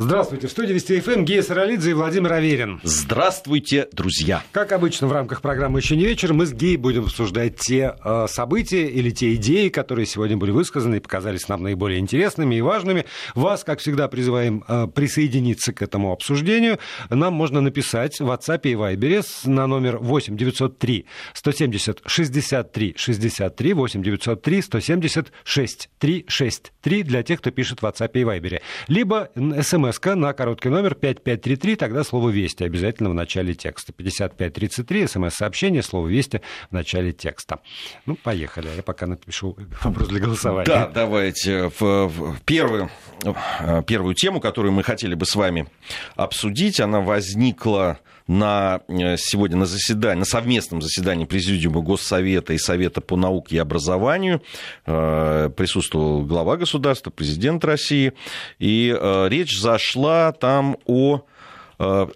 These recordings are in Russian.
Здравствуйте. В студии Вести ФМ Гея Саралидзе и Владимир Аверин. Здравствуйте, друзья. Как обычно, в рамках программы «Еще не вечер» мы с Геей будем обсуждать те э, события или те идеи, которые сегодня были высказаны и показались нам наиболее интересными и важными. Вас, как всегда, призываем э, присоединиться к этому обсуждению. Нам можно написать в WhatsApp и Viber на номер 8 903 170 63 63 8 903 170 63 63 для тех, кто пишет в WhatsApp и Viber. Либо смс смс на короткий номер 5533, тогда слово «Вести» обязательно в начале текста. 5533, смс-сообщение, слово «Вести» в начале текста. Ну, поехали. Я пока напишу вопрос для голосования. Да, давайте. В, в первую, э, первую тему, которую мы хотели бы с вами обсудить, она возникла на, э, сегодня на заседании, на совместном заседании Президиума Госсовета и Совета по науке и образованию э, присутствовал глава государства, президент России, и э, речь зашла там о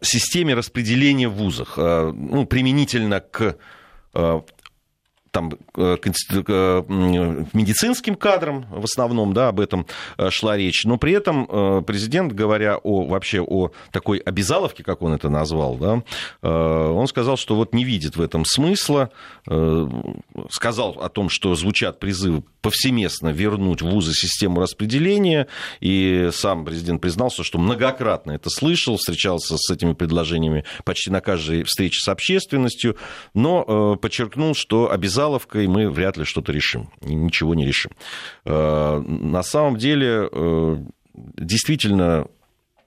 системе распределения в вузах, ну, применительно к там, э, э, медицинским кадрам в основном, да, об этом э, шла речь. Но при этом президент, говоря о, вообще о такой обязаловке, как он это назвал, да, он сказал, что вот не видит в этом смысла, сказал о том, что звучат призывы повсеместно вернуть в вузы систему распределения, и сам президент признался, что многократно это слышал, встречался с этими предложениями почти на каждой встрече с общественностью, но подчеркнул, что обязаловка обязаловкой мы вряд ли что-то решим, ничего не решим. Э, на самом деле, э, действительно,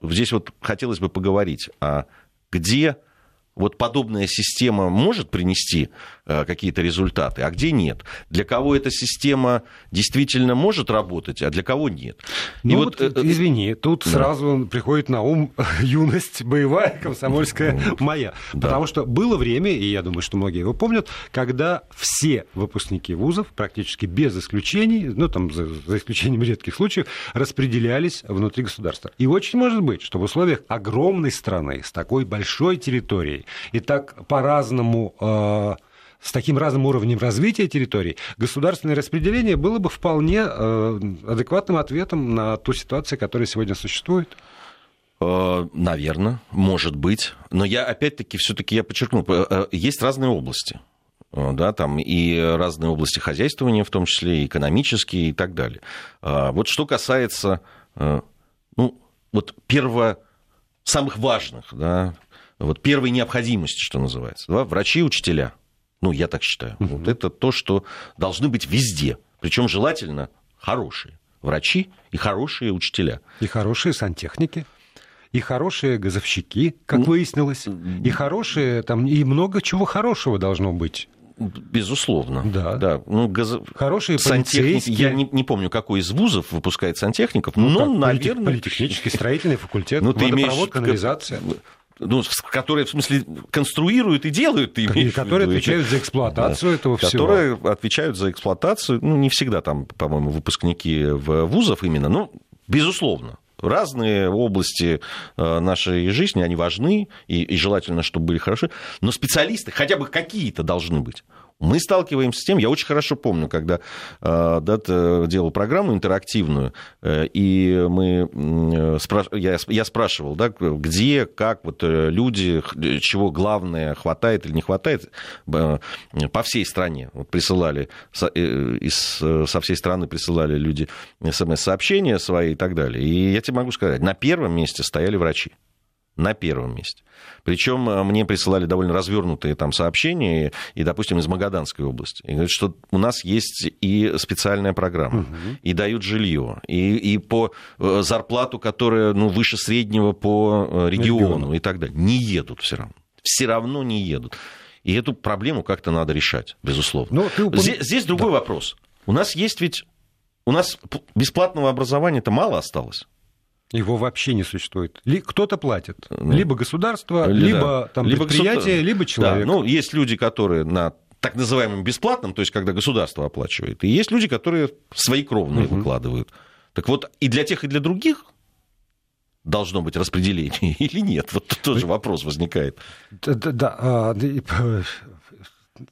здесь вот хотелось бы поговорить, а где вот подобная система может принести какие-то результаты, а где нет. Для кого эта система действительно может работать, а для кого нет. И ну вот, вот, э, извини, тут да. сразу приходит на ум юность боевая, комсомольская моя. Да. Потому что было время, и я думаю, что многие его помнят, когда все выпускники вузов, практически без исключений, ну там за, за исключением редких случаев, распределялись внутри государства. И очень может быть, что в условиях огромной страны, с такой большой территорией, и так по-разному э, с таким разным уровнем развития территорий, государственное распределение было бы вполне э, адекватным ответом на ту ситуацию, которая сегодня существует. Э, Наверное, может быть. Но я опять-таки все-таки я подчеркну, э, есть разные области да, там и разные области хозяйствования, в том числе и экономические и так далее. Вот что касается, ну, вот перво, самых важных, да, вот первой необходимости, что называется, да, врачи и учителя – ну, я так считаю. Угу. Вот это то, что должны быть везде. Причем желательно хорошие врачи и хорошие учителя. И хорошие сантехники и хорошие газовщики, как выяснилось, и хорошие там и много чего хорошего должно быть. Безусловно. Да. да. Ну, газ... Хорошие сантехники. Я не, не помню, какой из вузов выпускает сантехников, ну, но, наверное... Политехнический, строительный факультет, ну, ты имеешь... канализация ну, которые, в смысле, конструируют и делают, ты имеешь и которые отвечают за эксплуатацию да, этого всего. Которые отвечают за эксплуатацию, ну, не всегда там, по-моему, выпускники вузов именно, но, безусловно, разные области э, нашей жизни, они важны, и, и желательно, чтобы были хороши, но специалисты хотя бы какие-то должны быть. Мы сталкиваемся с тем, я очень хорошо помню, когда э, Дат делал программу интерактивную, э, и мы, я, я спрашивал, да, где, как вот люди, чего главное, хватает или не хватает, по всей стране вот присылали, из, со всей страны присылали люди смс-сообщения свои и так далее. И я тебе могу сказать, на первом месте стояли врачи на первом месте. Причем э, мне присылали довольно развернутые там сообщения, и, допустим, из Магаданской области. И говорят, что у нас есть и специальная программа, угу. и дают жилье, и, и по э, зарплату, которая ну, выше среднего по э, региону, региону и так далее. Не едут все равно. Все равно не едут. И эту проблему как-то надо решать, безусловно. Но ну, ты... здесь, здесь другой да. вопрос. У нас есть ведь... У нас бесплатного образования-то мало осталось. Его вообще не существует. Кто-то платит. Ну, либо государство, либо, да. там, либо предприятие, либо человек. Да. Ну, есть люди, которые на так называемым бесплатном, то есть когда государство оплачивает, и есть люди, которые свои кровные угу. выкладывают. Так вот, и для тех, и для других должно быть распределение или нет? Вот тоже вопрос возникает. Да, да,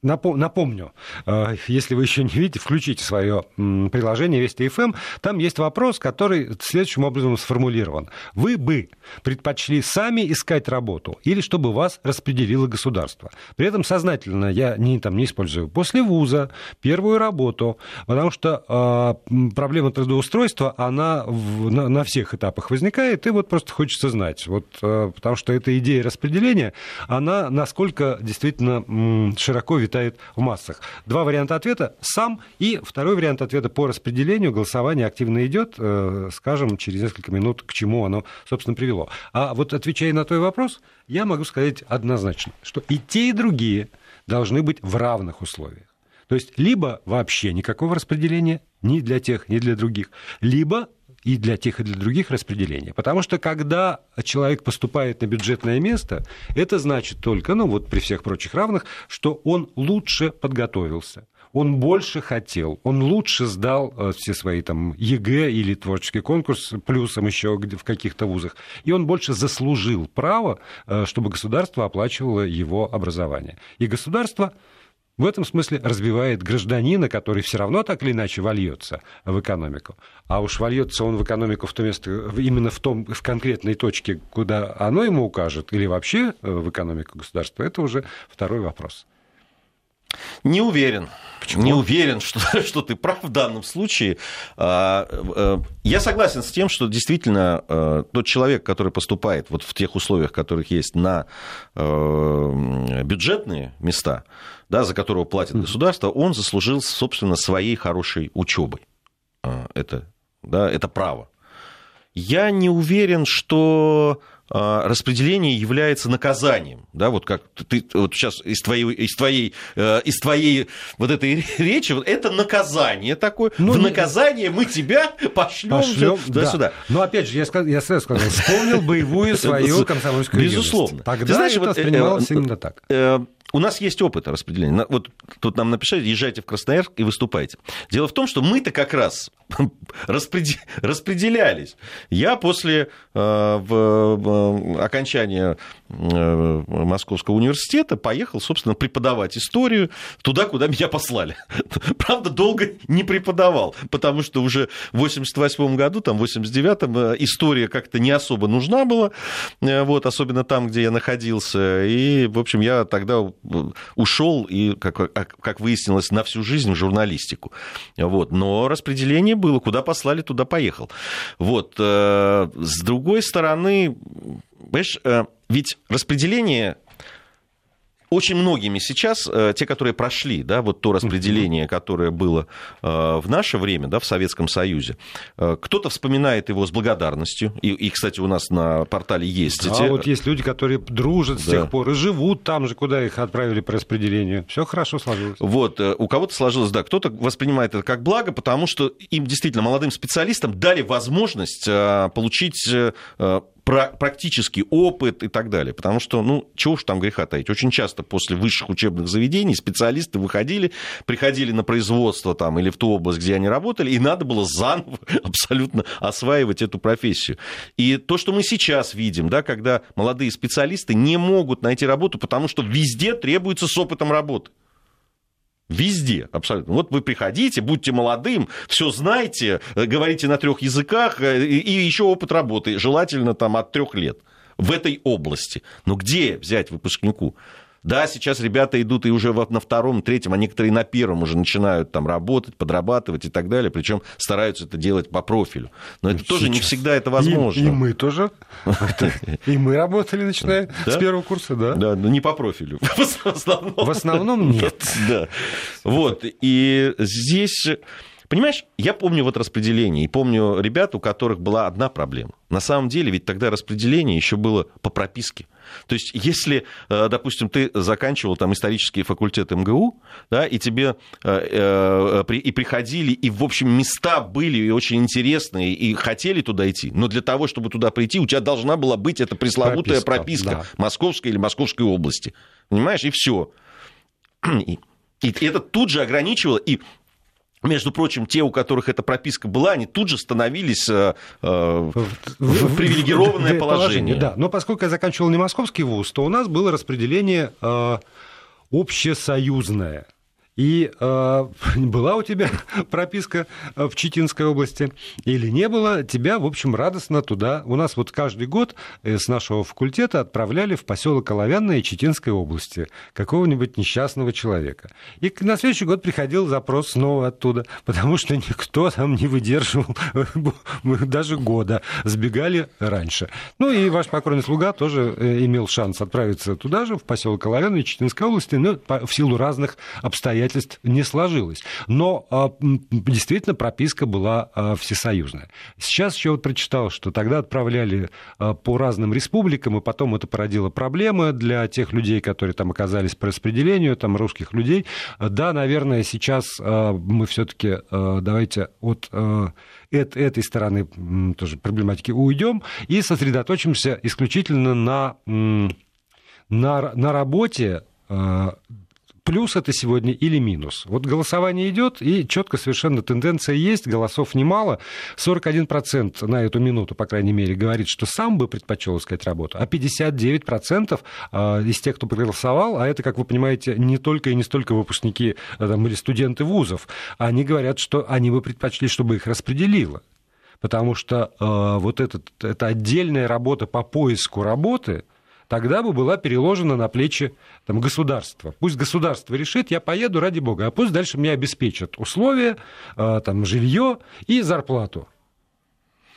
напомню, э, если вы еще не видите, включите свое приложение Вести ФМ. Там есть вопрос, который следующим образом сформулирован. Вы бы предпочли сами искать работу или чтобы вас распределило государство? При этом сознательно я не, там, не использую после вуза, первую работу, потому что э, проблема трудоустройства, она в, на, на всех этапах возникает, и вот просто хочется знать. Вот, э, потому что эта идея распределения, она насколько действительно широко легко витает в массах. Два варианта ответа – сам, и второй вариант ответа по распределению. Голосование активно идет, э, скажем, через несколько минут, к чему оно, собственно, привело. А вот отвечая на твой вопрос, я могу сказать однозначно, что и те, и другие должны быть в равных условиях. То есть либо вообще никакого распределения ни для тех, ни для других, либо и для тех, и для других распределения. Потому что когда человек поступает на бюджетное место, это значит только, ну вот при всех прочих равных, что он лучше подготовился он больше хотел, он лучше сдал э, все свои там ЕГЭ или творческий конкурс, плюсом еще в каких-то вузах, и он больше заслужил право, э, чтобы государство оплачивало его образование. И государство в этом смысле разбивает гражданина, который все равно так или иначе вольется в экономику. А уж вольется он в экономику в то место, именно в, том, в конкретной точке, куда оно ему укажет, или вообще э, в экономику государства, это уже второй вопрос. Не уверен. Почему? Не уверен, что, что ты прав в данном случае. А, э, я согласен с тем, что действительно э, тот человек, который поступает вот в тех условиях, которых есть на бюджетные места, да, за которого платит государство, он заслужил, собственно, своей хорошей учебой. А, это, да, это право. Я не уверен, что распределение является наказанием, да, вот как ты вот сейчас из твоей, из твоей, э, из твоей вот этой речи, вот это наказание такое, ну, в наказание мы тебя пошлем, пошлем да. сюда. Но опять же, я, сказ, я сразу сказал, вспомнил боевую свою комсомольскую Безусловно. Тогда Ты знаешь, это вот, воспринималось э, именно так. У нас есть опыт распределения. Вот тут нам написали, езжайте в Красноярск и выступайте. Дело в том, что мы-то как раз распределялись. Я после э, окончания э, Московского университета поехал, собственно, преподавать историю туда, куда меня послали. Правда, долго не преподавал, потому что уже в 88 году, там, в 89-м э, история как-то не особо нужна была, вот, особенно там, где я находился. И, в общем, я тогда ушел и, как, как выяснилось, на всю жизнь в журналистику. Вот. Но распределение было, куда послали, туда поехал. Вот. Э, с другой стороны, понимаешь, э, ведь распределение очень многими сейчас, э, те, которые прошли, да, вот то распределение, которое было э, в наше время, да, в Советском Союзе, э, кто-то вспоминает его с благодарностью, и, и кстати, у нас на портале есть да, эти... вот есть люди, которые дружат да. с тех пор и живут там же, куда их отправили по распределению. Все хорошо сложилось. Вот, у кого-то сложилось, да, кто-то воспринимает это как благо, потому что им действительно, молодым специалистам, дали возможность получить практический опыт и так далее. Потому что, ну, чего уж там греха таить. Очень часто после высших учебных заведений специалисты выходили, приходили на производство там или в ту область, где они работали, и надо было заново абсолютно осваивать эту профессию. И то, что мы сейчас видим, да, когда молодые специалисты не могут найти работу, потому что везде требуется с опытом работы. Везде, абсолютно. Вот вы приходите, будьте молодым, все знаете, э, говорите на трех языках э, и еще опыт работы, желательно там от трех лет в этой области. Но где взять выпускнику? Да, сейчас ребята идут и уже на втором, третьем, а некоторые на первом уже начинают там работать, подрабатывать и так далее, причем стараются это делать по профилю. Но это сейчас. тоже не всегда это возможно. И, и мы тоже. И мы работали, начиная с первого курса, да? Да, но не по профилю. В основном нет. Да. Вот, и здесь... Понимаешь, я помню вот распределение, и помню ребят, у которых была одна проблема. На самом деле, ведь тогда распределение еще было по прописке. То есть, если, э, допустим, ты заканчивал там исторический факультет МГУ, да, и тебе э, э, и приходили, и, в общем, места были и очень интересные, и хотели туда идти, но для того, чтобы туда прийти, у тебя должна была быть эта пресловутая прописка, прописка да. Московской или Московской области. Понимаешь, и все. И, и это тут же ограничивало, и между прочим, те, у которых эта прописка была, они тут же становились э, э в, привилегированное положение. положение. Да, но поскольку я заканчивал не московский вуз, то у нас было распределение э, общесоюзная. И э, была у тебя прописка э, в Читинской области или не было, тебя, в общем, радостно туда. У нас вот каждый год э, с нашего факультета отправляли в поселок Оловянное Читинской области какого-нибудь несчастного человека. И на следующий год приходил запрос снова оттуда, потому что никто там не выдерживал даже года. Сбегали раньше. Ну и ваш покойный слуга тоже э, имел шанс отправиться туда же, в поселок Оловянное Читинской области, но в силу разных обстоятельств обстоятельств не сложилось. Но а, действительно прописка была а, всесоюзная. Сейчас еще вот прочитал, что тогда отправляли а, по разным республикам, и потом это породило проблемы для тех людей, которые там оказались по распределению, там русских людей. Да, наверное, сейчас мы все-таки давайте от этой стороны тоже проблематики уйдем и сосредоточимся исключительно на, на, на работе плюс это сегодня или минус. Вот голосование идет, и четко совершенно тенденция есть, голосов немало. 41% на эту минуту, по крайней мере, говорит, что сам бы предпочел искать работу, а 59% а, из тех, кто проголосовал, а это, как вы понимаете, не только и не столько выпускники а, там, или студенты вузов, они говорят, что они бы предпочли, чтобы их распределило потому что э, вот этот, эта отдельная работа по поиску работы, тогда бы была переложена на плечи там, государства. Пусть государство решит, я поеду ради бога, а пусть дальше мне обеспечат условия, а, там, жилье и зарплату.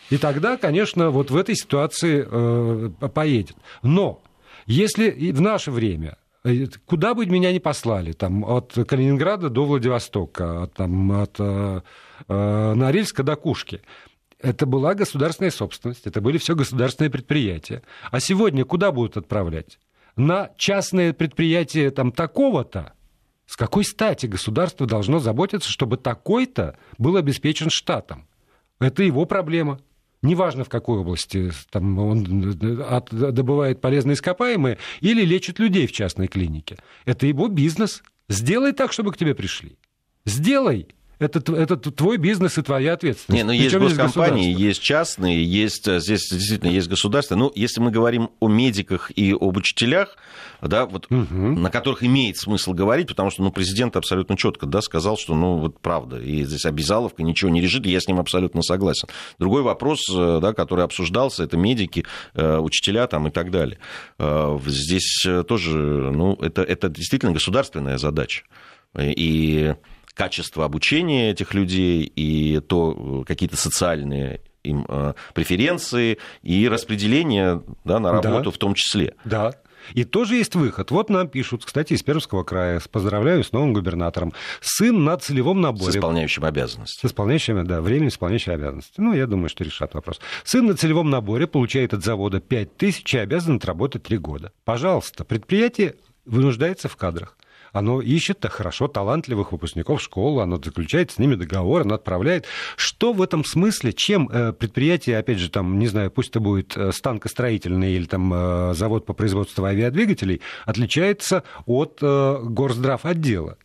И тогда, конечно, вот в этой ситуации э, поедет. Но если в наше время э, куда бы меня ни послали, там, от Калининграда до Владивостока, там, от э, Норильска до Кушки, это была государственная собственность, это были все государственные предприятия. А сегодня куда будут отправлять? На частное предприятие там такого-то? С какой стати государство должно заботиться, чтобы такой-то был обеспечен штатом? Это его проблема. Неважно, в какой области там, он от, добывает полезные ископаемые или лечит людей в частной клинике. Это его бизнес. Сделай так, чтобы к тебе пришли. Сделай это, это твой бизнес и твоя ответственность. Не, ну есть госкомпании, есть частные, есть, э, здесь действительно есть государство. Ну, если мы говорим о медиках и об учителях, да, вот, угу. на которых имеет смысл говорить, потому что ну, президент абсолютно четко да, сказал, что ну, вот правда, и здесь обязаловка ничего не решит, и я с ним абсолютно согласен. Другой вопрос, э, да, который обсуждался, это медики, э, учителя там, и так далее. Здесь тоже ну, это, это действительно государственная задача. И качество обучения этих людей и то какие-то социальные им э, преференции и распределение да, на работу да. в том числе. Да. И тоже есть выход. Вот нам пишут, кстати, из Пермского края. Поздравляю с новым губернатором. Сын на целевом наборе. С исполняющим обязанности. С исполняющим, да, временно исполняющим обязанности. Ну, я думаю, что решат вопрос. Сын на целевом наборе получает от завода 5 тысяч и обязан отработать 3 года. Пожалуйста, предприятие вынуждается в кадрах оно ищет хорошо талантливых выпускников школы, оно заключает с ними договор, оно отправляет. Что в этом смысле, чем э, предприятие, опять же, там, не знаю, пусть это будет э, станкостроительный или там э, завод по производству авиадвигателей, отличается от горздрав отдела?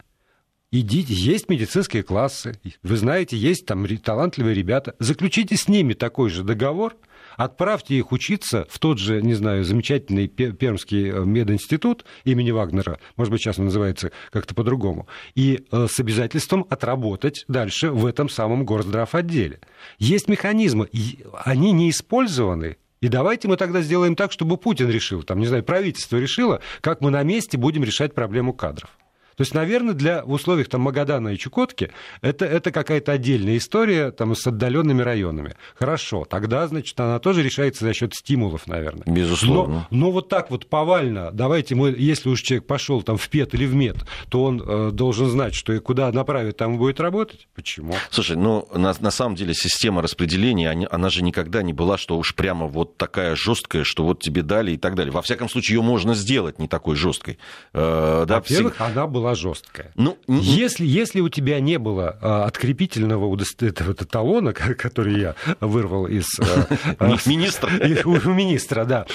Идите, есть медицинские классы, вы знаете, есть там талантливые ребята, заключите с ними такой же договор – Отправьте их учиться в тот же, не знаю, замечательный Пермский э, мединститут имени Вагнера, может быть, сейчас он называется как-то по-другому, и э, с обязательством отработать дальше в этом самом горздрав отделе. Есть механизмы, они не использованы, и давайте мы тогда сделаем так, чтобы Путин решил, там, не знаю, правительство решило, как мы на месте будем решать проблему кадров. То есть, наверное, для в условиях там, Магадана и Чукотки это, это какая-то отдельная история там, с отдаленными районами. Хорошо, тогда, значит, она тоже решается за счет стимулов, наверное. Безусловно. Но, но вот так вот повально, давайте мы, если уж человек пошел там в ПЕТ или в МЕД, то он э, должен знать, что и куда направить, там будет работать. Почему? Слушай, ну, на, на самом деле система распределения, она, она же никогда не была, что уж прямо вот такая жесткая, что вот тебе дали и так далее. Во всяком случае, ее можно сделать не такой жесткой. Э, да, Во-первых, всег... она была жесткая. Ну, если, если у тебя не было а, открепительного этого талона, который я вырвал из... А, министра. У министра, да,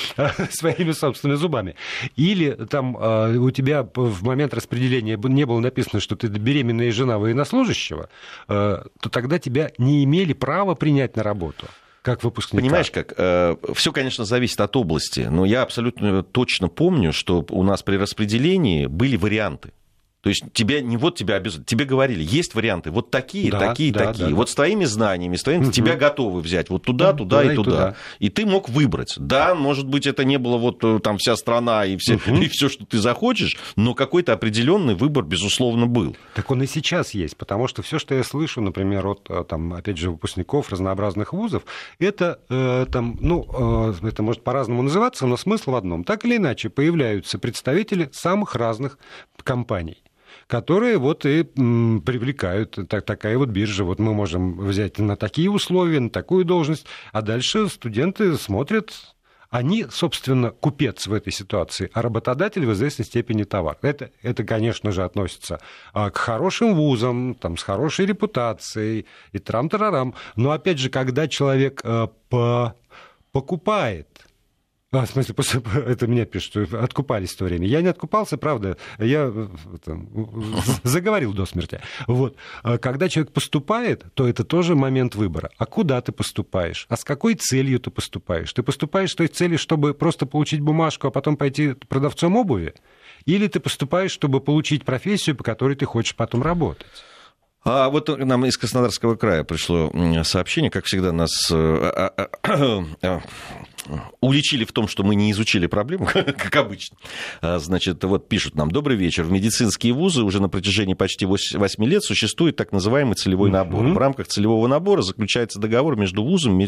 своими собственными зубами. Или там а, у тебя в момент распределения не было написано, что ты беременная жена военнослужащего, то тогда тебя не имели права принять на работу. как выпускника. Понимаешь, как? Э, все, конечно, зависит от области, но я абсолютно точно помню, что у нас при распределении были варианты. То есть тебя не вот тебя обязательно, тебе говорили, есть варианты, вот такие, да, такие, да, такие. Да, вот с твоими знаниями, с твоими, угу. тебя готовы взять вот туда, туда, туда и туда. туда. И ты мог выбрать. Да, может быть, это не было вот э, там вся страна и все, угу. и все, что ты захочешь, но какой-то определенный выбор, безусловно, был. Так он и сейчас есть, потому что все, что я слышу, например, от э, там, опять же, выпускников разнообразных вузов, это э, там, ну, э, это может по-разному называться, но смысл в одном. Так или иначе, появляются представители самых разных компаний которые вот и привлекают. Так, такая вот биржа. Вот мы можем взять на такие условия, на такую должность, а дальше студенты смотрят, они, собственно, купец в этой ситуации, а работодатель в известной степени товар. Это, это конечно же, относится а, к хорошим вузам, там, с хорошей репутацией и трам-тарарам. Но, опять же, когда человек а, по покупает а, в смысле, после, это мне пишут, что откупались в то время. Я не откупался, правда, я там, заговорил до смерти. Вот. А когда человек поступает, то это тоже момент выбора. А куда ты поступаешь? А с какой целью ты поступаешь? Ты поступаешь с той целью, чтобы просто получить бумажку, а потом пойти продавцом обуви? Или ты поступаешь, чтобы получить профессию, по которой ты хочешь потом работать? А вот нам из Краснодарского края пришло сообщение, как всегда нас э, а, уличили в том, что мы не изучили проблему, как обычно. А, значит, вот пишут нам, добрый вечер. В медицинские вузы уже на протяжении почти 8 лет существует так называемый целевой набор. В рамках целевого набора заключается договор между вузом,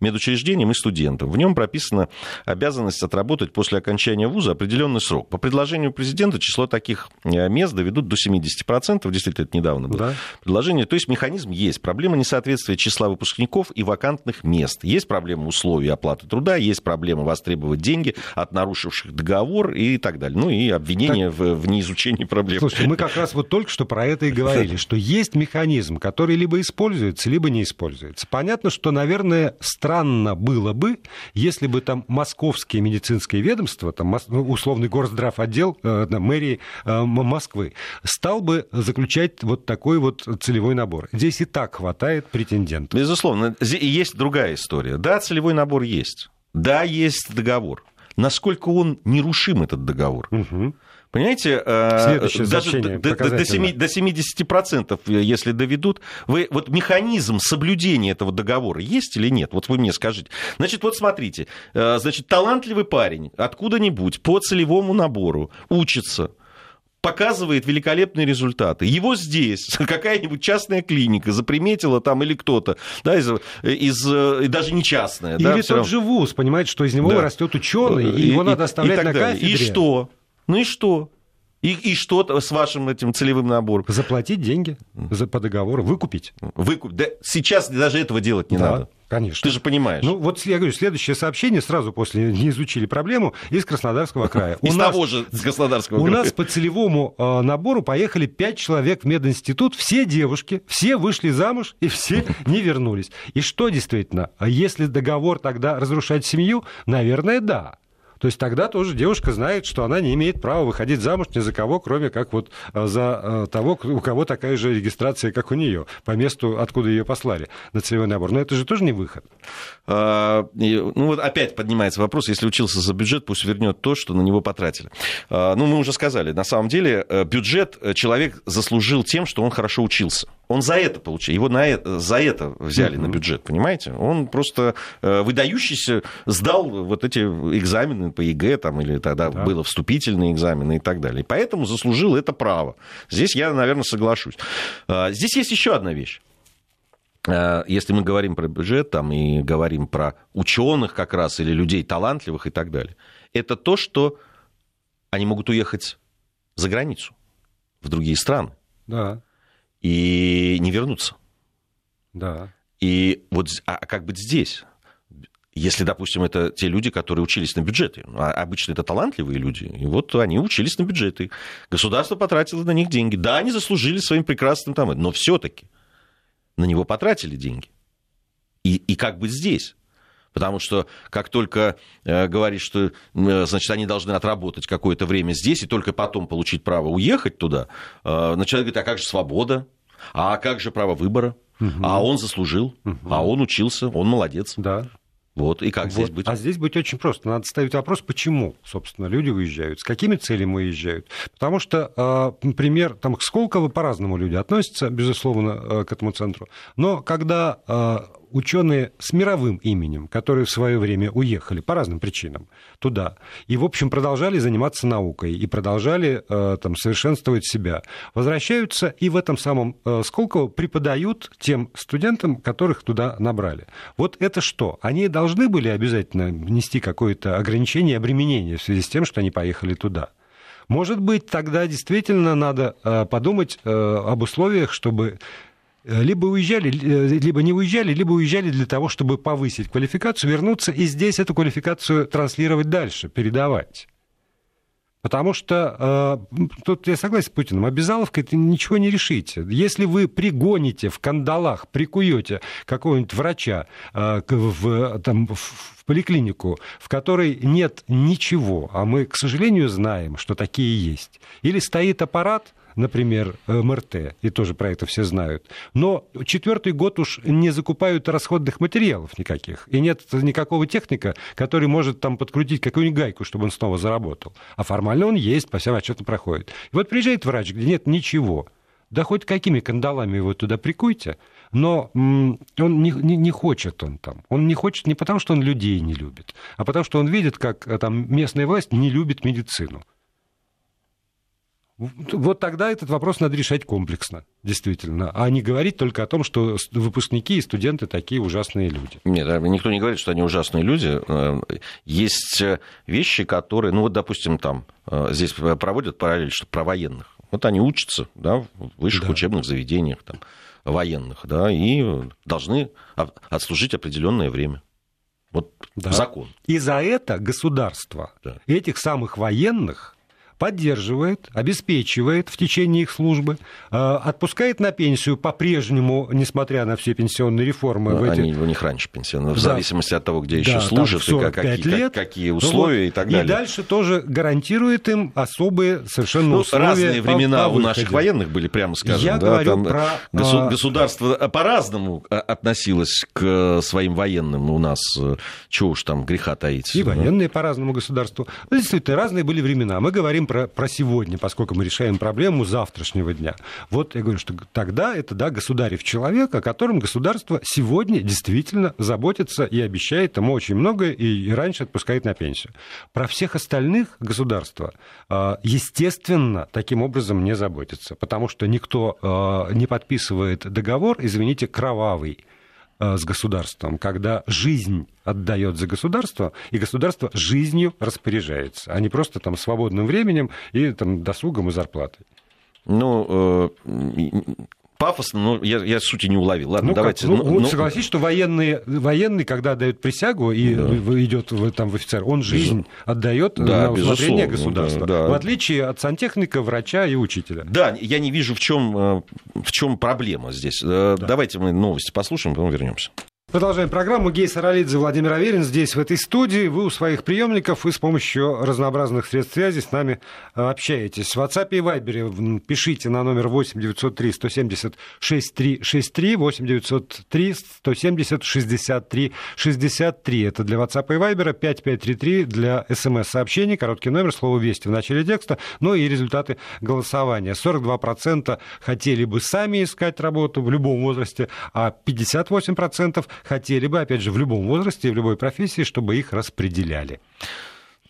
медучреждением и студентом. В нем прописана обязанность отработать после окончания вуза определенный срок. По предложению президента число таких э, мест доведут до 70%, действительно, это недавно было да. предложение. То есть механизм есть. Проблема несоответствия числа выпускников и вакантных мест. Есть проблема условий оплаты труда, есть проблема востребовать деньги от нарушивших договор и так далее. Ну и обвинение так... в, в неизучении проблем. Слушайте, мы как раз вот только что про это и говорили, что есть механизм, который либо используется, либо не используется. Понятно, что, наверное, странно было бы, если бы там московские медицинские ведомства, там ну, условный горздрав отдел э, мэрии э, Москвы, стал бы заключать вот такой вот целевой набор. Здесь и так хватает претендентов. Безусловно. Есть другая история. Да, целевой набор есть. Да, есть договор. Насколько он нерушим, этот договор? Угу. Понимаете, э, даже до, до, до 70%, если доведут, вы, вот механизм соблюдения этого договора есть или нет? Вот вы мне скажите. Значит, вот смотрите, э, значит, талантливый парень откуда-нибудь по целевому набору учится, показывает великолепные результаты. Его здесь какая-нибудь частная клиника заприметила там или кто-то, да, из, из и даже не частная. Или да, тот же вуз, понимает, что из него да. растет ученый, и, и его надо оставлять и на кафедре. И что? Ну и что? И, и что с вашим этим целевым набором? Заплатить деньги за, по договору, выкупить. Выкуп... Да, сейчас даже этого делать не да. надо. Конечно. Ты же понимаешь. Ну, вот я говорю, следующее сообщение сразу после не изучили проблему из Краснодарского края. Из того же Краснодарского края. У нас по целевому э, набору поехали пять человек в мединститут, все девушки, все вышли замуж и все не вернулись. И что действительно, если договор тогда разрушать семью, наверное, да. То есть тогда тоже девушка знает, что она не имеет права выходить замуж ни за кого, кроме как вот э, за э, того, у кого такая же регистрация, как у нее, по месту, откуда ее послали на целевой набор. Но это же тоже не выход. А, ну вот опять поднимается вопрос, если учился за бюджет, пусть вернет то, что на него потратили. А, ну мы уже сказали, на самом деле э, бюджет человек заслужил тем, что он хорошо учился. Он за это получил, его на это, за это взяли mm-hmm. на бюджет, понимаете? Он просто выдающийся сдал вот эти экзамены по ЕГЭ, там, или тогда да. было вступительные экзамены и так далее. И поэтому заслужил это право. Здесь я, наверное, соглашусь. А, здесь есть еще одна вещь. А, если мы говорим про бюджет там, и говорим про ученых как раз, или людей талантливых и так далее, это то, что они могут уехать за границу, в другие страны. Да. И не вернуться. Да. И вот а как быть здесь? Если, допустим, это те люди, которые учились на бюджеты. А обычно это талантливые люди. И вот они учились на бюджеты. Государство потратило на них деньги. Да, они заслужили своим прекрасным там, но все-таки на него потратили деньги. И, и как быть здесь? Потому что как только э, говоришь, что э, значит, они должны отработать какое-то время здесь и только потом получить право уехать туда, э, начинают говорить, а как же свобода? А как же право выбора? Угу. А он заслужил, угу. а он учился, он молодец. Да. Вот, и как вот. здесь быть? А здесь быть очень просто. Надо ставить вопрос, почему, собственно, люди уезжают, с какими целями уезжают. Потому что, например, там к Сколково по-разному люди относятся, безусловно, к этому центру. Но когда ученые с мировым именем, которые в свое время уехали по разным причинам туда, и, в общем, продолжали заниматься наукой, и продолжали э, там, совершенствовать себя, возвращаются и в этом самом э, Сколково преподают тем студентам, которых туда набрали. Вот это что? Они должны были обязательно внести какое-то ограничение, обременение в связи с тем, что они поехали туда. Может быть, тогда действительно надо э, подумать об условиях, чтобы либо уезжали, э, либо не уезжали, либо уезжали для того, чтобы повысить квалификацию, вернуться и здесь эту квалификацию транслировать дальше, передавать. Потому что э, тут я согласен с Путиным, обязаловкой это ничего не решите. Если вы пригоните в кандалах, прикуете какого-нибудь врача э, в, там, в поликлинику, в которой нет ничего, а мы, к сожалению, знаем, что такие есть, или стоит аппарат, например, МРТ, и тоже про это все знают. Но четвертый год уж не закупают расходных материалов никаких, и нет никакого техника, который может там подкрутить какую-нибудь гайку, чтобы он снова заработал. А формально он есть, по всем отчетам проходит. И вот приезжает врач, где нет ничего. Да хоть какими кандалами его туда прикуйте, но он не, не, не хочет он там. Он не хочет не потому, что он людей не любит, а потому, что он видит, как э, там местная власть не любит медицину. Вот тогда этот вопрос надо решать комплексно, действительно, а не говорить только о том, что выпускники и студенты такие ужасные люди. Нет, никто не говорит, что они ужасные люди. Э, есть э, вещи, которые, ну вот, допустим, там э, здесь проводят параллель, что про военных. Вот они учатся да, в высших да. учебных заведениях там, военных, да, и должны отслужить определенное время. Вот да. закон. И за это государство да. этих самых военных поддерживает, обеспечивает в течение их службы, э, отпускает на пенсию по-прежнему, несмотря на все пенсионные реформы. Ну, они эти... у них раньше пенсионные, в да. зависимости от того, где да, еще служат, и какие, лет. какие условия ну, вот, и так далее. И дальше тоже гарантирует им особые совершенно ну, условия. Разные времена по, по у наших военных были, прямо скажем. Я да, говорю там про... А, государство по-разному относилось к своим военным у нас. Чего уж там греха таить. И военные по-разному государству. Ну, действительно, разные были времена. Мы говорим про, про сегодня, поскольку мы решаем проблему завтрашнего дня. Вот я говорю, что тогда это да, государев человек, о котором государство сегодня действительно заботится и обещает ему очень многое, и, раньше отпускает на пенсию. Про всех остальных государства, а, естественно, таким образом не заботится, потому что никто а, не подписывает договор, извините, кровавый, с государством, когда жизнь отдает за государство, и государство жизнью распоряжается, а не просто там свободным временем и там досугом и зарплатой. Ну, э, пафосно, но я, я сути не уловил. Ладно, ну, давайте. Как? Ну, ну, ну, согласись, что военные, военный, когда дает присягу и да. идет в, там, в офицер, он жизнь Без... отдает да, на усмотрение государства. Да, да. В отличие от сантехника, врача и учителя. Да, я не вижу, в чем, э, в чем проблема здесь. Э, да. Давайте мы новости послушаем, потом вернемся. Продолжаем программу. Гей Саралидзе, Владимир Аверин здесь, в этой студии. Вы у своих приемников и с помощью разнообразных средств связи с нами э, общаетесь. В WhatsApp и Viber пишите на номер 8 903 170 6363 8 903 170 63 63. Это для WhatsApp и Viber 5533 для смс-сообщений, короткий номер, слово «Вести» в начале текста, ну и результаты голосования. 42% хотели бы сами искать работу в любом возрасте, а 58% хотели бы, опять же, в любом возрасте и в любой профессии, чтобы их распределяли.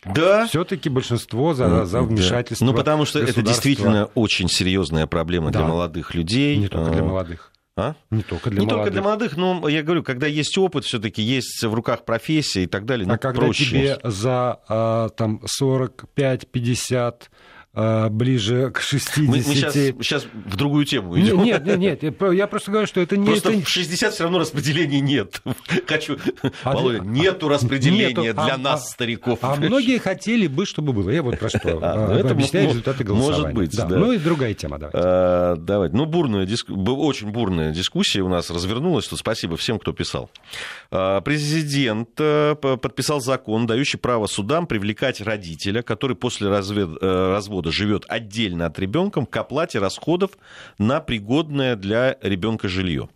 Да. Все-таки большинство за, за вмешательство. Ну, потому что это действительно очень серьезная проблема да. для молодых людей. Не только для а, молодых. А? Не только для не молодых. только для молодых, но я говорю, когда есть опыт, все-таки есть в руках профессия и так далее. А ну, когда проще. тебе за а, там 45-50 Э, ближе к 60. Мы, мы сейчас, сейчас в другую тему идем. Нет, нет, нет, я просто говорю, что это не... Просто это... в 60 все равно распределения нет. Хочу... А, Володя, нету распределения нету, для а, нас, а, стариков. А многие хотели бы, чтобы было. Я вот про что а, ну, это объясняю может, результаты голосования. Может быть, да. да. Ну и другая тема, давайте. А, давайте. Ну, бурная, диск... очень бурная дискуссия у нас развернулась. Тут спасибо всем, кто писал. А, президент э, подписал закон, дающий право судам привлекать родителя, который после развед... Э, развода развода живет отдельно от ребенка к оплате расходов на пригодное для ребенка жилье.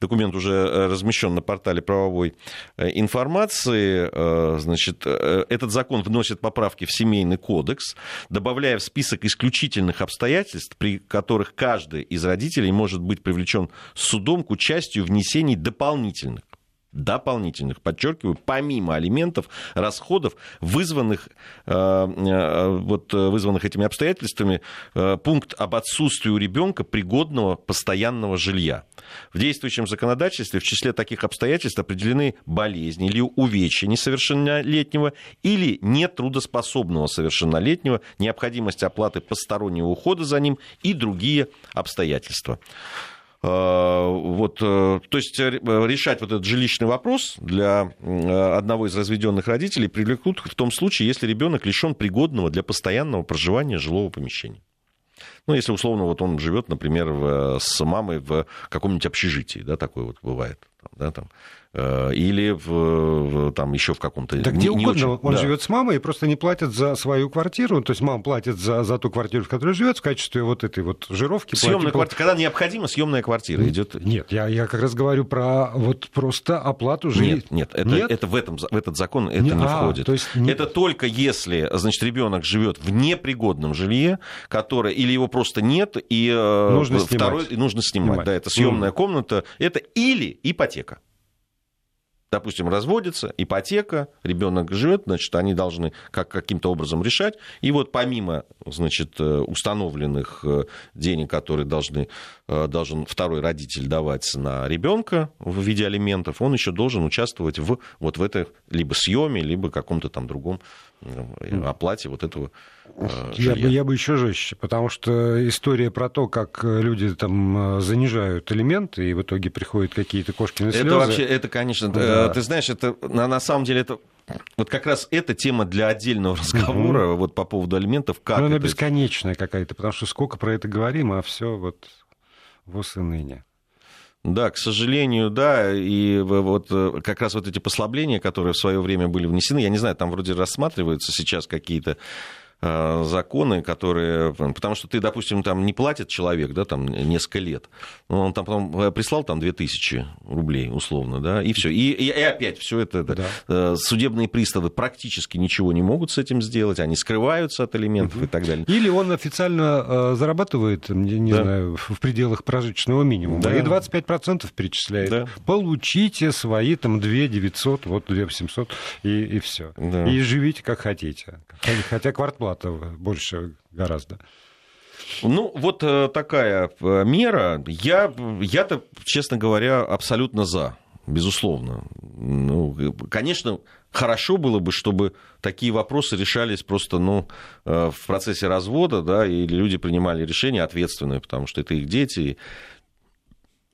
Документ уже э, размещен на портале правовой э, информации. Э, значит, этот закон вносит поправки в семейный кодекс, добавляя в список исключительных обстоятельств, при которых каждый из родителей может быть привлечен судом к участию в внесении дополнительных дополнительных, подчеркиваю, помимо алиментов, расходов, вызванных, э, э, вот, вызванных этими обстоятельствами, э, пункт об отсутствии у ребенка пригодного постоянного жилья. В действующем законодательстве в числе таких обстоятельств определены болезни или увечья несовершеннолетнего или нетрудоспособного совершеннолетнего, необходимость оплаты постороннего ухода за ним и другие обстоятельства. Э, вот, э, то есть э, решать вот этот жилищный вопрос для одного из разведенных родителей привлекут в том случае, если ребенок лишен пригодного для постоянного проживания жилого помещения. Ну, если условно вот он живет, например, в, с мамой в каком-нибудь общежитии, да, такое вот бывает, да, там, Э, или в, там еще в каком-то... Да где не, угодно. очень... Он да. живет с мамой и просто не платит за свою квартиру. То есть мама платит за, за ту квартиру, в которой живет, в качестве вот этой вот жировки. Съемная квартира. Когда необходимо, съемная квартира идет. Нет, я, я как раз говорю про вот просто оплату жилья. Нет, нет, это, нет? это в, этом, в этот закон это не, не а, входит. То есть... Это только если, значит, ребенок живет в непригодном жилье, которое или его просто нет, и э, нужно второй снимать. нужно снимать. снимать. Да, это съемная mm. комната, это или ипотека допустим, разводятся, ипотека, ребенок живет, значит, они должны как, каким-то образом решать. И вот помимо, значит, э, установленных э, денег, которые должны, э, должен второй родитель давать на ребенка в виде алиментов, он еще должен участвовать в вот в этой либо съеме, либо каком-то там другом оплате вот этого я бы, я бы еще жестче, потому что история про то, как люди там занижают элементы, и в итоге приходят какие-то кошкины слезы. Это вообще, это, конечно, да. ты знаешь, это на, на самом деле это вот как раз эта тема для отдельного разговора угу. вот по поводу алиментов. Как Но она это... бесконечная какая-то, потому что сколько про это говорим, а все вот в ныне. Да, к сожалению, да, и вот э, как раз вот эти послабления, которые в свое время были внесены, я не знаю, там вроде рассматриваются сейчас какие-то законы, которые... Потому что ты, допустим, там не платит человек, да, там несколько лет, но он там потом э, прислал там 2000 рублей, условно, да, и все. И, и, и опять все это... Да. Э, судебные приставы практически ничего не могут с этим сделать, они скрываются от элементов угу. и так далее. Или он официально зарабатывает, не, не да. знаю, в пределах прожиточного минимума, да. и 25% перечисляет. Да. Получите свои там 2 900, вот 2 800, и, и все. Да. И живите как хотите. Хотя квартплата зарплата больше гораздо. Ну, вот э, такая э, мера. Я, я-то, честно говоря, абсолютно за, безусловно. Ну, конечно, хорошо было бы, чтобы такие вопросы решались просто ну, э, в процессе развода, да, и люди принимали решения ответственные, потому что это их дети,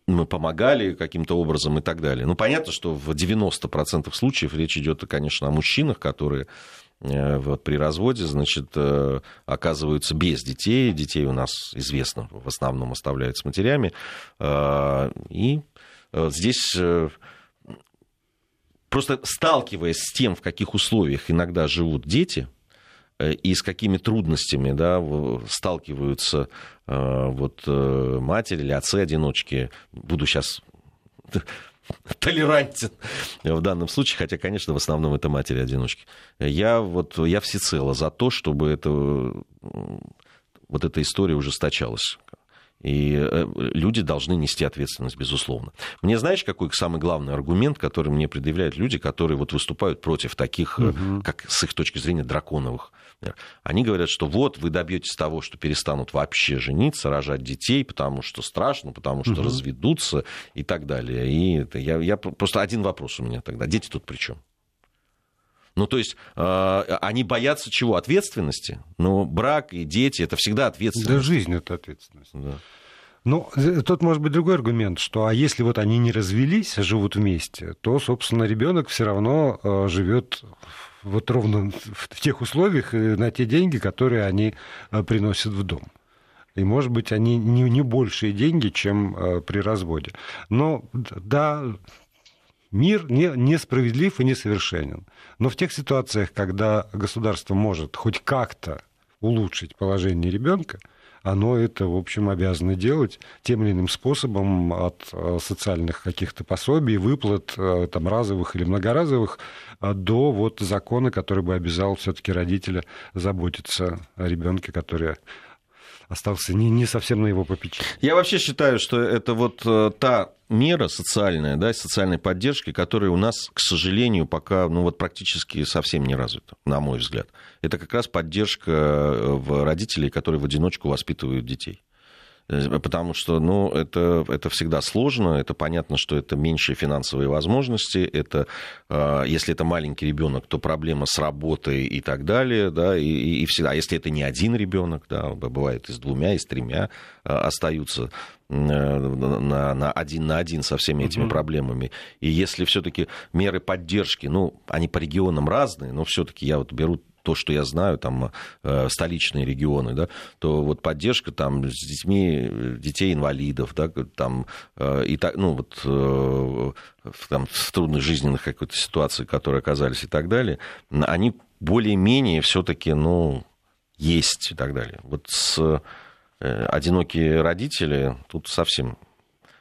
мы помогали каким-то образом и так далее. Ну, понятно, что в 90% случаев речь идет, конечно, о мужчинах, которые Э, вот, при разводе, значит, э, оказываются без детей. Детей у нас, известно, в основном оставляют с матерями. Э, и здесь просто сталкиваясь с тем, в каких условиях иногда живут дети, и с какими трудностями да, сталкиваются вот, матери или отцы-одиночки, буду сейчас толерантен в данном случае, хотя, конечно, в основном это матери-одиночки. Я вот, я всецело за то, чтобы это, вот эта история ужесточалась. И э, люди должны нести ответственность, безусловно. Мне знаешь, какой самый главный аргумент, который мне предъявляют люди, которые вот выступают против таких, угу. как с их точки зрения, драконовых они говорят, что вот вы добьетесь того, что перестанут вообще жениться, рожать детей, потому что страшно, потому что угу. разведутся и так далее. И это, я, я просто один вопрос у меня тогда. Дети тут при чем? Ну, то есть э, они боятся чего? Ответственности. Ну, брак и дети это всегда ответственность. Да, жизнь это ответственность. Да. Ну, э, тут может быть другой аргумент, что а если вот они не развелись, а живут вместе, то, собственно, ребенок все равно э, живет вот ровно в тех условиях и на те деньги, которые они э, приносят в дом. И, может быть, они не, не большие деньги, чем э, при разводе. Но да, мир не, несправедлив и несовершенен. Но в тех ситуациях, когда государство может хоть как-то улучшить положение ребенка, оно это, в общем, обязано делать тем или иным способом от э, социальных каких-то пособий, выплат, э, там, разовых или многоразовых, э, до вот закона, который бы обязал все-таки родителя заботиться о ребенке, который остался не, не совсем на его попечении. Я вообще считаю, что это вот та мера социальная, да, социальной поддержки, которая у нас, к сожалению, пока ну, вот практически совсем не развита, на мой взгляд. Это как раз поддержка э, в родителей, которые в одиночку воспитывают детей. Э, потому что ну, это, это всегда сложно, это понятно, что это меньшие финансовые возможности, это, э, если это маленький ребенок, то проблема с работой и так далее, да, и, и всегда, а если это не один ребенок, да, бывает и с двумя, и с тремя остаются на, на один на один со всеми этими угу. проблемами. И если все-таки меры поддержки, ну, они по регионам разные, но все-таки я вот беру то, что я знаю, там э, столичные регионы, да, то вот поддержка там с детьми, детей инвалидов, да, там э, и так, ну вот э, там в трудных жизненных какой-то ситуации, которые оказались и так далее, они более-менее все-таки, ну, есть и так далее. Вот с одинокие родители тут совсем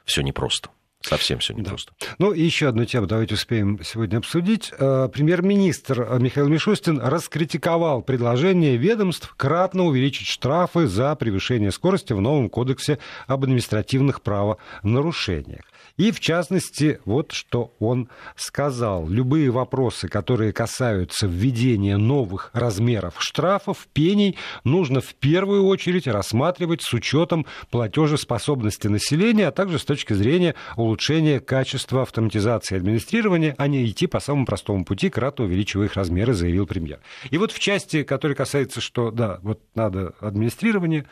все непросто. Совсем все непросто. Да. Ну и еще одну тему давайте успеем сегодня обсудить. Э, премьер-министр Михаил Мишустин раскритиковал предложение ведомств кратно увеличить штрафы за превышение скорости в новом кодексе об административных правонарушениях. И, в частности, вот что он сказал. Любые вопросы, которые касаются введения новых размеров штрафов, пений, нужно в первую очередь рассматривать с учетом платежеспособности населения, а также с точки зрения улучшения качества автоматизации администрирования, а не идти по самому простому пути, кратно увеличивая их размеры, заявил премьер. И вот в части, которая касается, что, да, вот надо администрирование,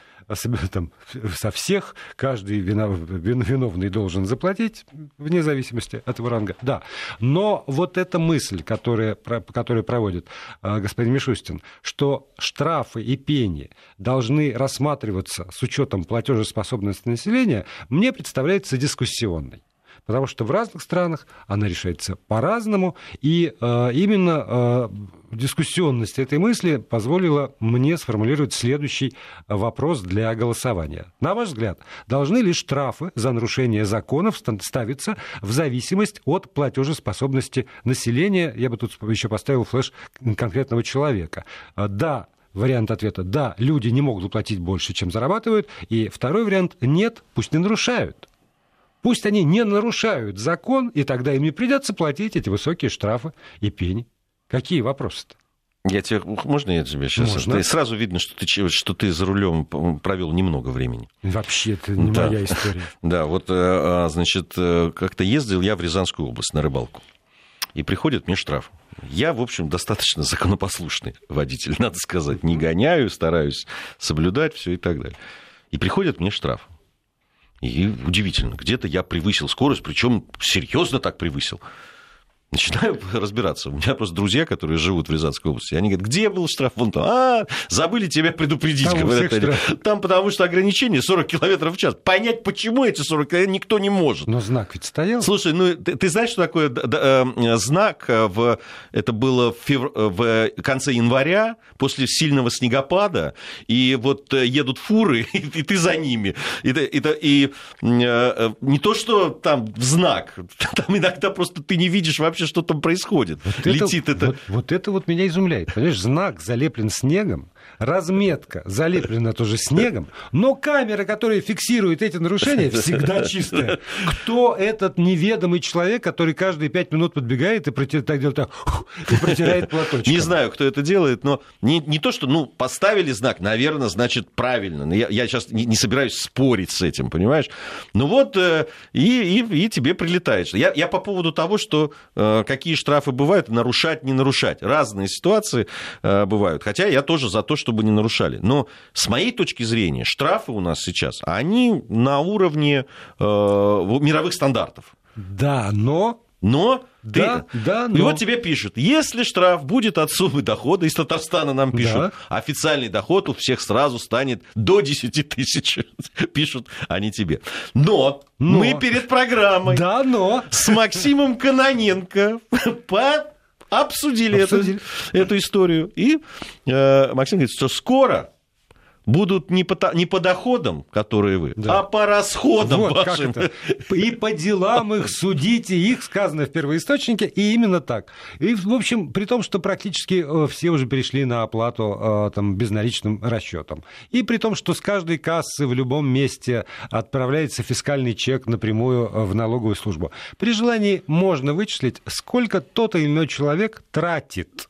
там, со всех, каждый виновный должен заплатить, вне зависимости от его ранга. Да. Но вот эта мысль, которая, которую проводит а, господин Мишустин, что штрафы и пени должны рассматриваться с учетом платежеспособности населения, мне представляется дискуссионной потому что в разных странах она решается по-разному, и э, именно э, дискуссионность этой мысли позволила мне сформулировать следующий вопрос для голосования. На ваш взгляд, должны ли штрафы за нарушение законов ставиться в зависимость от платежеспособности населения? Я бы тут еще поставил флеш конкретного человека. Да, вариант ответа «да», люди не могут заплатить больше, чем зарабатывают, и второй вариант «нет, пусть не нарушают». Пусть они не нарушают закон, и тогда им не придется платить эти высокие штрафы и пени. Какие вопросы-то? Я тебе, можно я тебе сейчас? Можно. Ты, сразу видно, что ты, что ты за рулем провел немного времени. Вообще, это не да. моя история. Да, вот, э, а, значит, э, как-то ездил я в Рязанскую область на рыбалку. И приходит мне штраф. Я, в общем, достаточно законопослушный водитель, надо сказать. Не гоняю, стараюсь соблюдать все и так далее. И приходит мне штраф. И удивительно, где-то я превысил скорость, причем серьезно так превысил. Начинаю разбираться. У меня просто друзья, которые живут в Рязанской области, они говорят, где был штраф? Вон там. А, забыли тебя предупредить. Там, говорят, там потому что ограничение 40 километров в час. Понять, почему эти 40 километров, никто не может. Но знак ведь стоял. Слушай, ну ты, ты знаешь, что такое э, знак? Э, в, это было в, февр... в конце января, после сильного снегопада, и вот э, едут фуры, и, и ты за ними. И, и, и, и не то, что там знак, там иногда просто ты не видишь вообще вообще, что там происходит. Вот Летит это, это. Вот, вот это вот меня изумляет. Понимаешь, знак залеплен снегом, разметка залеплена тоже снегом, но камера, которая фиксирует эти нарушения, всегда чистая. Кто этот неведомый человек, который каждые пять минут подбегает и протирает, так делает так, и протирает платочком? Не знаю, кто это делает, но не, не то, что, ну, поставили знак, наверное, значит, правильно. Я, я сейчас не, не собираюсь спорить с этим, понимаешь? Ну вот, э, и, и, и тебе прилетает. Я, я по поводу того, что э, какие штрафы бывают, нарушать, не нарушать. Разные ситуации э, бывают. Хотя я тоже за то, чтобы не нарушали. Но с моей точки зрения, штрафы у нас сейчас, они на уровне э, мировых стандартов. Да, но но ты... Да, да, но... И вот тебе пишут, если штраф будет от суммы дохода, из Татарстана нам пишут, да. официальный доход у всех сразу станет до 10 тысяч, пишут они тебе. Но, но мы перед программой да, но... с Максимом Каноненко по обсудили, обсудили. Эту, эту историю. И э, Максим говорит, что скоро будут не по, не по доходам, которые вы, да. а по расходам вот вашим. Как это. И по делам их судите, их сказано в первоисточнике, и именно так. И, в общем, при том, что практически э, все уже перешли на оплату э, там, безналичным расчетом. И при том, что с каждой кассы в любом месте отправляется фискальный чек напрямую э, в налоговую службу. При желании можно вычислить, сколько тот или иной человек тратит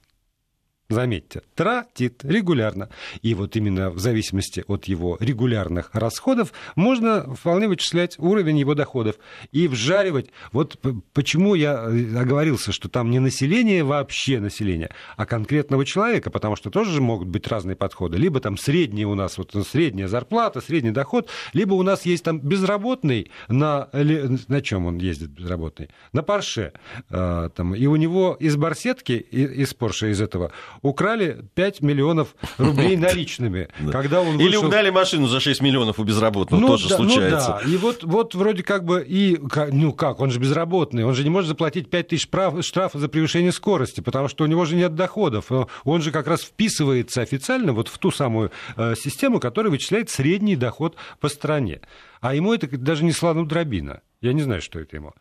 заметьте, тратит регулярно. И вот именно в зависимости от его регулярных расходов можно вполне вычислять уровень его доходов и вжаривать. Вот почему я э, оговорился, что там не население вообще население, а конкретного человека, потому что тоже же могут быть разные подходы. Либо там средняя у нас, вот средняя зарплата, средний доход, либо у нас есть там безработный, на, на чем он ездит безработный? На Порше. Э, там, и у него из барсетки, из Порше, из этого, украли 5 миллионов рублей наличными. Когда он вышел... Или угнали машину за 6 миллионов у безработного, ну, тоже да, случается. Ну да, и вот, вот вроде как бы и... Ну как, он же безработный, он же не может заплатить 5 тысяч штрафа за превышение скорости, потому что у него же нет доходов. Он же как раз вписывается официально вот в ту самую э, систему, которая вычисляет средний доход по стране. А ему это даже не слону дробина. Я не знаю, что это ему.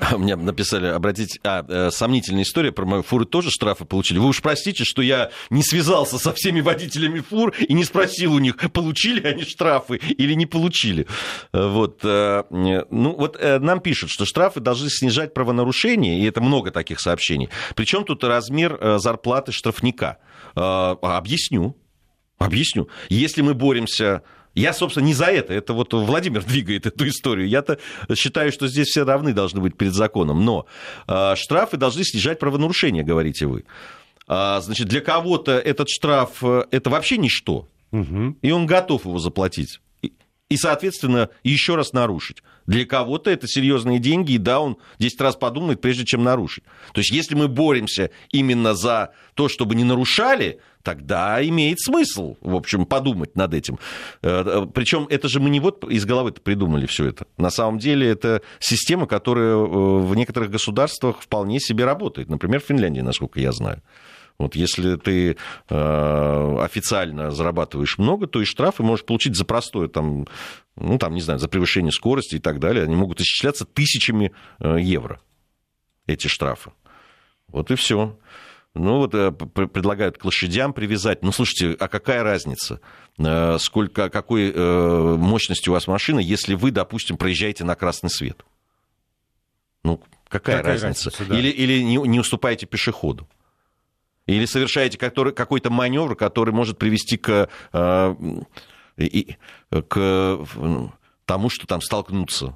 Мне написали, обратите, а, э, сомнительная история, про мою фуры тоже штрафы получили. Вы уж простите, что я не связался со всеми водителями фур и не спросил у них, получили они штрафы или не получили. Э, вот, э, ну, вот нам пишут, что штрафы должны снижать правонарушения, и это много таких сообщений. Причем тут размер зарплаты штрафника. Объясню. Объясню. Если мы боремся я, собственно, не за это. Это вот Владимир двигает эту историю. Я-то считаю, что здесь все равны должны быть перед законом. Но э, штрафы должны снижать правонарушения, говорите вы. А, значит, для кого-то этот штраф э, это вообще ничто. Угу. И он готов его заплатить. И, соответственно, еще раз нарушить. Для кого-то это серьезные деньги, и да, он 10 раз подумает, прежде чем нарушить. То есть, если мы боремся именно за то, чтобы не нарушали, тогда имеет смысл, в общем, подумать над этим. Э, э, Причем это же мы не вот из головы придумали все это. На самом деле это система, которая э, в некоторых государствах вполне себе работает. Например, в Финляндии, насколько я знаю. Вот если ты э, официально зарабатываешь много, то и штрафы можешь получить за простое, там, ну, там, не знаю, за превышение скорости и так далее. Они могут исчисляться тысячами евро, эти штрафы. Вот и все. Ну вот э, предлагают к лошадям привязать. Ну слушайте, а какая разница? Э, сколько, какой э, мощности у вас машина, если вы, допустим, проезжаете на красный свет? Ну, какая, какая разница? разница да. Или, или не, не уступаете пешеходу? Или совершаете какой-то маневр, который может привести к, к тому, что там столкнутся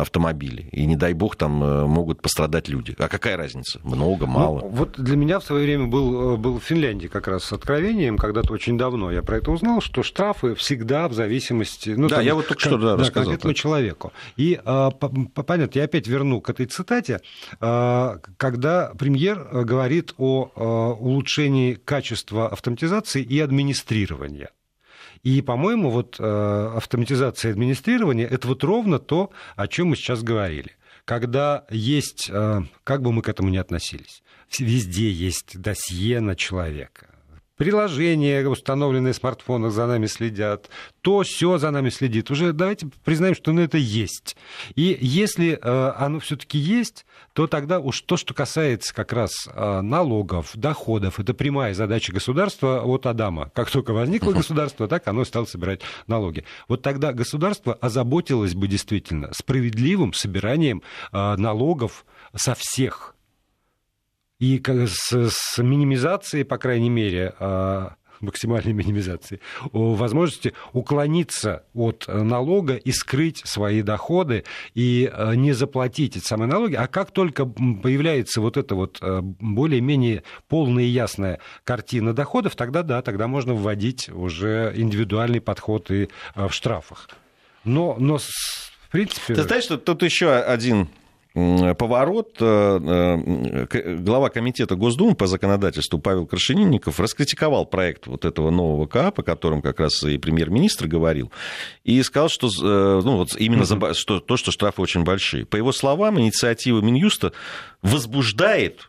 автомобили. И не дай бог там э, могут пострадать люди. А какая разница? Много, ну, мало? Ну, вот для меня в свое время был, э, был в Финляндии как раз с откровением, когда-то очень давно я про это узнал, что штрафы всегда в зависимости... Ну, да, там, я вот только что да, да, рассказал. конкретному человеку. И, а, понятно, я опять верну к этой цитате, а, когда премьер говорит о а, улучшении качества автоматизации и администрирования. И, по-моему, вот э, автоматизация администрирования – это вот ровно то, о чем мы сейчас говорили. Когда есть, э, как бы мы к этому ни относились, везде есть досье на человека приложения, установленные в смартфонах, за нами следят, то все за нами следит. Уже давайте признаем, что ну, это есть. И если э, оно все-таки есть, то тогда уж то, что касается как раз э, налогов, доходов, это прямая задача государства от Адама. Как только возникло государство, так оно стало собирать налоги. Вот тогда государство озаботилось бы действительно справедливым собиранием э, налогов со всех и с, с минимизацией, по крайней мере, а, максимальной минимизации, возможности уклониться от налога и скрыть свои доходы и а, не заплатить эти самые налоги. А как только появляется вот эта вот а, более-менее полная и ясная картина доходов, тогда да, тогда можно вводить уже индивидуальный подход и в штрафах. Но, но в принципе... Ты знаешь, что тут еще один поворот. Э, э, глава комитета Госдумы по законодательству Павел Крашенинников раскритиковал проект вот этого нового КАП, о котором как раз и премьер-министр говорил, и сказал, что э, ну, вот именно за, что, то, что штрафы очень большие. По его словам, инициатива Минюста возбуждает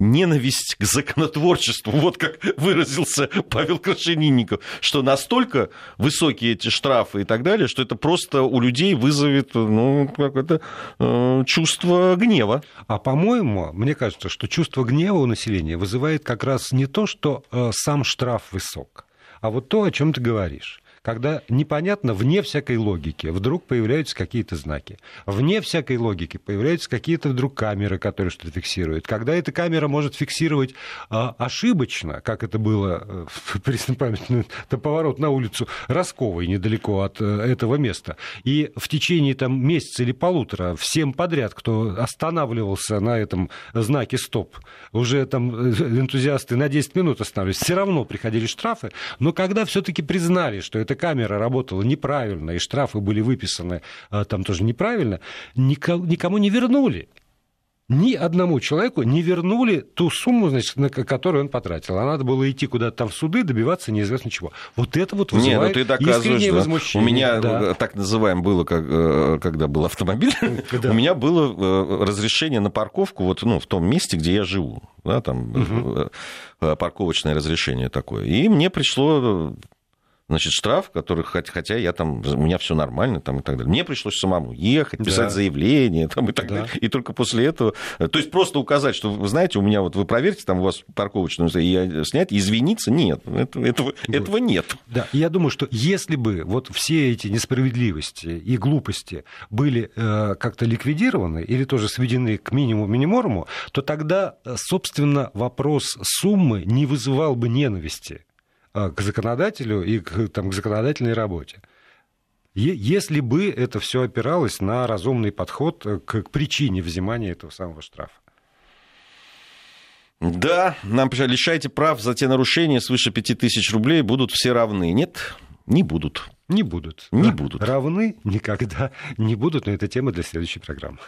ненависть к законотворчеству, вот как выразился Павел Крашенинников, что настолько высокие эти штрафы и так далее, что это просто у людей вызовет ну, какое-то э, чувство гнева. А по-моему, мне кажется, что чувство гнева у населения вызывает как раз не то, что э, сам штраф высок, а вот то, о чем ты говоришь когда непонятно, вне всякой логики, вдруг появляются какие-то знаки. Вне всякой логики появляются какие-то вдруг камеры, которые что-то фиксируют. Когда эта камера может фиксировать а, ошибочно, как это было э, в преснопамятный поворот на улицу Росковой, недалеко от э, этого места, и в течение там, месяца или полутора всем подряд, кто останавливался на этом знаке «стоп», уже там э, энтузиасты на 10 минут останавливались, все равно приходили штрафы, но когда все-таки признали, что это эта камера работала неправильно, и штрафы были выписаны а, там тоже неправильно, никому не вернули ни одному человеку не вернули ту сумму, значит, на которую он потратил. А надо было идти куда-то там в суды, добиваться неизвестно чего. Вот это вот вызывает Не, ну ты искреннее да? возмущение. У меня да. Э, так называем было, э, когда был автомобиль, да. у меня было э, разрешение на парковку вот, ну, в том месте, где я живу. Да, там угу. парковочное разрешение такое. И мне пришло значит, штраф, который, хотя я там, у меня все нормально там и так далее. Мне пришлось самому ехать, писать да. заявление там и так да. далее. И только после этого, то есть просто указать, что, вы знаете, у меня вот, вы проверьте, там у вас парковочную и снять, извиниться, нет, этого, этого, этого нет. Да, я думаю, что если бы вот все эти несправедливости и глупости были э, как-то ликвидированы или тоже сведены к минимуму-минимуму, то тогда, э, собственно, вопрос суммы не вызывал бы ненависти к законодателю и к, там, к законодательной работе. Если бы это все опиралось на разумный подход э, к, причине взимания этого самого штрафа. Да, нам лишайте прав за те нарушения свыше 5000 рублей будут все равны. Нет, не будут. Не будут. Не будут. Равны никогда не будут, но это тема для следующей программы.